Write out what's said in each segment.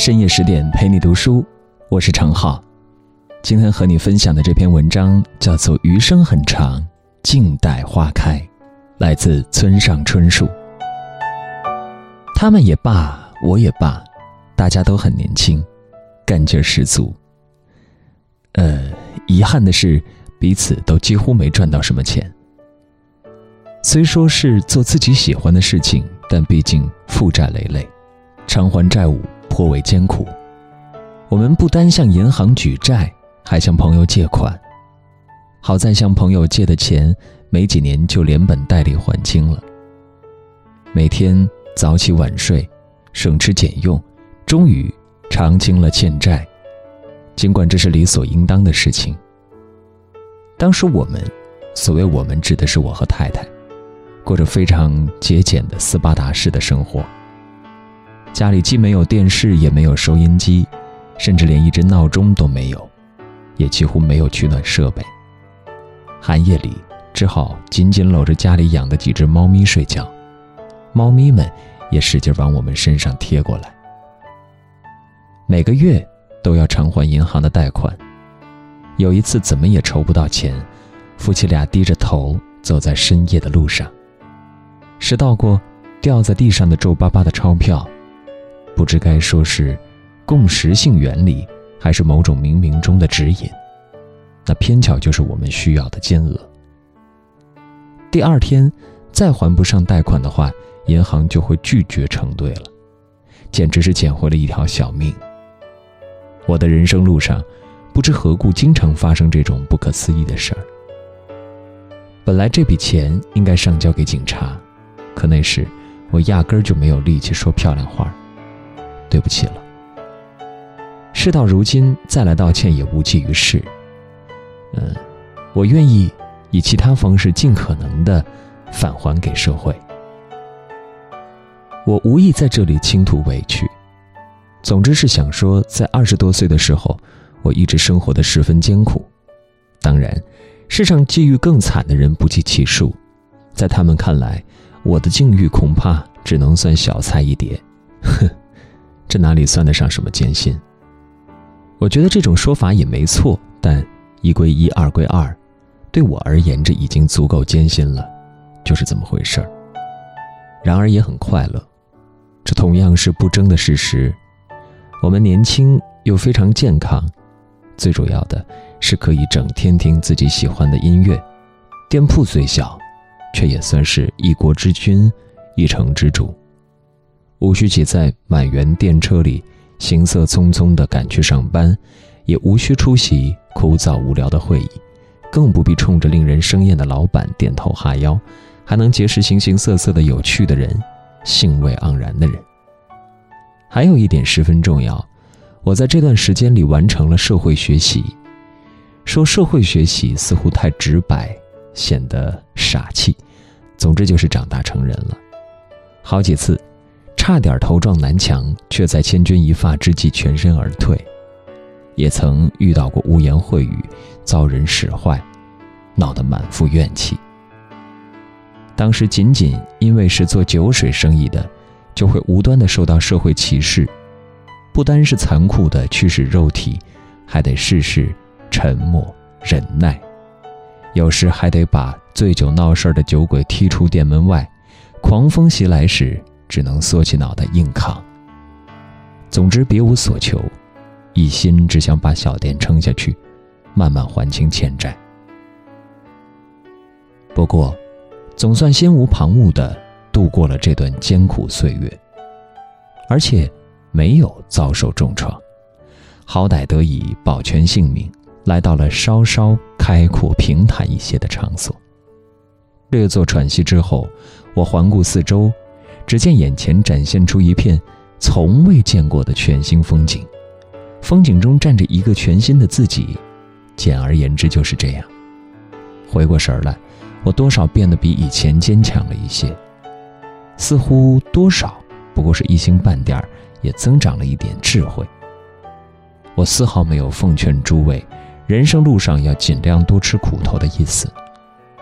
深夜十点陪你读书，我是程浩。今天和你分享的这篇文章叫做《余生很长，静待花开》，来自村上春树。他们也罢，我也罢，大家都很年轻，干劲十足。呃，遗憾的是，彼此都几乎没赚到什么钱。虽说是做自己喜欢的事情，但毕竟负债累累，偿还债务。颇为艰苦，我们不单向银行举债，还向朋友借款。好在向朋友借的钱，没几年就连本带利还清了。每天早起晚睡，省吃俭用，终于偿清了欠债。尽管这是理所应当的事情。当时我们，所谓我们指的是我和太太，过着非常节俭的斯巴达式的生活。家里既没有电视，也没有收音机，甚至连一只闹钟都没有，也几乎没有取暖设备。寒夜里，只好紧紧搂着家里养的几只猫咪睡觉，猫咪们也使劲往我们身上贴过来。每个月都要偿还银行的贷款，有一次怎么也筹不到钱，夫妻俩低着头走在深夜的路上，拾到过掉在地上的皱巴巴的钞票。不知该说是共识性原理，还是某种冥冥中的指引，那偏巧就是我们需要的金额。第二天再还不上贷款的话，银行就会拒绝承兑了，简直是捡回了一条小命。我的人生路上，不知何故经常发生这种不可思议的事儿。本来这笔钱应该上交给警察，可那时我压根儿就没有力气说漂亮话。对不起了。事到如今再来道歉也无济于事。嗯，我愿意以其他方式尽可能的返还给社会。我无意在这里倾吐委屈，总之是想说，在二十多岁的时候，我一直生活的十分艰苦。当然，世上际遇更惨的人不计其数，在他们看来，我的境遇恐怕只能算小菜一碟。哼。这哪里算得上什么艰辛？我觉得这种说法也没错，但一归一，二归二，对我而言，这已经足够艰辛了，就是这么回事儿。然而也很快乐，这同样是不争的事实。我们年轻又非常健康，最主要的是可以整天听自己喜欢的音乐。店铺虽小，却也算是一国之君，一城之主。无需挤在满员电车里，行色匆匆地赶去上班，也无需出席枯燥无聊的会议，更不必冲着令人生厌的老板点头哈腰，还能结识形形色色的有趣的人，兴味盎然的人。还有一点十分重要，我在这段时间里完成了社会学习。说社会学习似乎太直白，显得傻气。总之就是长大成人了，好几次。差点头撞南墙，却在千钧一发之际全身而退；也曾遇到过污言秽语，遭人使坏，闹得满腹怨气。当时仅仅因为是做酒水生意的，就会无端的受到社会歧视，不单是残酷的驱使肉体，还得事事沉默忍耐，有时还得把醉酒闹事的酒鬼踢出店门外。狂风袭来时。只能缩起脑袋硬扛。总之别无所求，一心只想把小店撑下去，慢慢还清欠债。不过，总算心无旁骛地度过了这段艰苦岁月，而且没有遭受重创，好歹得以保全性命，来到了稍稍开阔平坦一些的场所。略作喘息之后，我环顾四周。只见眼前展现出一片从未见过的全新风景，风景中站着一个全新的自己。简而言之，就是这样。回过神来，我多少变得比以前坚强了一些，似乎多少不过是一星半点儿，也增长了一点智慧。我丝毫没有奉劝诸位，人生路上要尽量多吃苦头的意思。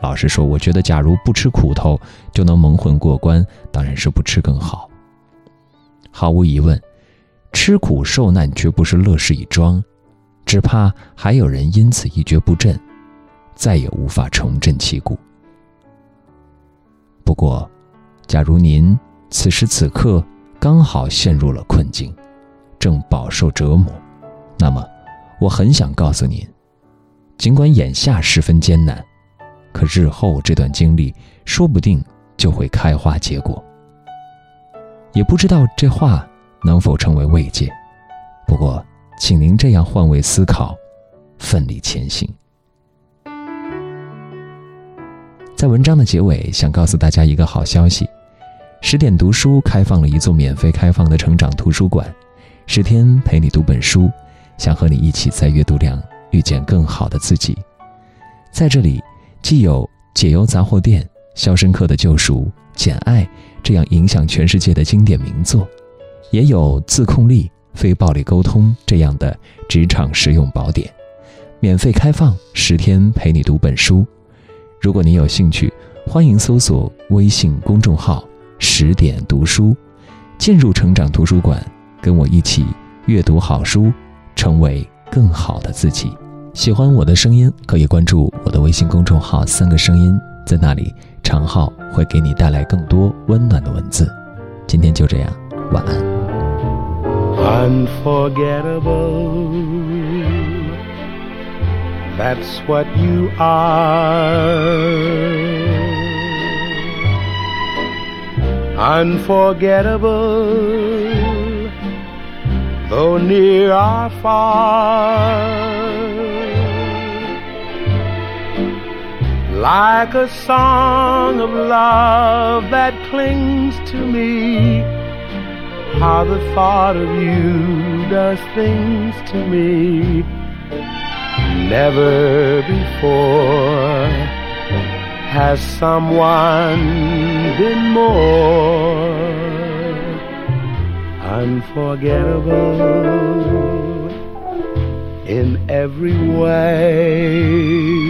老实说，我觉得，假如不吃苦头就能蒙混过关，当然是不吃更好。毫无疑问，吃苦受难绝不是乐事一桩，只怕还有人因此一蹶不振，再也无法重振旗鼓。不过，假如您此时此刻刚好陷入了困境，正饱受折磨，那么，我很想告诉您，尽管眼下十分艰难，可日后这段经历说不定就会开花结果。也不知道这话能否成为慰藉，不过，请您这样换位思考，奋力前行。在文章的结尾，想告诉大家一个好消息：十点读书开放了一座免费开放的成长图书馆，十天陪你读本书，想和你一起在阅读量遇见更好的自己。在这里，既有《解忧杂货店》《肖申克的救赎》《简爱》。这样影响全世界的经典名作，也有自控力、非暴力沟通这样的职场实用宝典，免费开放十天陪你读本书。如果你有兴趣，欢迎搜索微信公众号“十点读书”，进入成长图书馆，跟我一起阅读好书，成为更好的自己。喜欢我的声音，可以关注我的微信公众号“三个声音”。在那里，长号会给你带来更多温暖的文字。今天就这样，晚安。Unforgettable, that's what you are. Unforgettable, though near or far. Like a song of love that clings to me. How the thought of you does things to me. Never before has someone been more unforgettable in every way